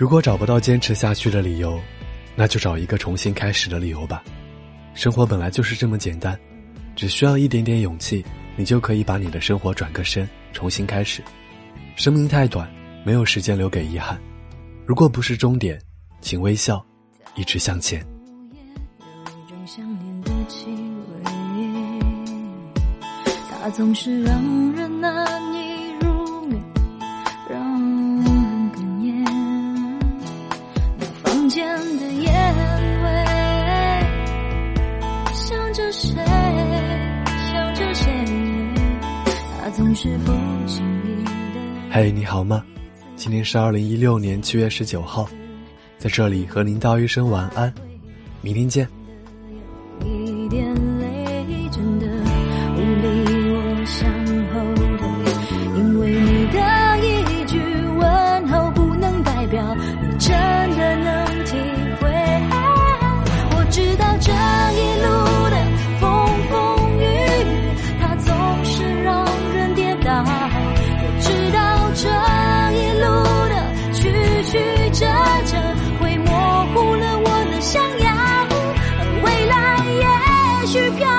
如果找不到坚持下去的理由，那就找一个重新开始的理由吧。生活本来就是这么简单，只需要一点点勇气，你就可以把你的生活转个身，重新开始。生命太短，没有时间留给遗憾。如果不是终点，请微笑，一直向前。有一种想念的气味，它总是让人难间的烟味，想着谁，想着谁，他总是不经意的。嘿，你好吗？今天是二零一六年七月十九号，在这里和您道一声晚安，明天见。一点泪，真的无力我向后退，因为你的一句问候不能代表你真 treasure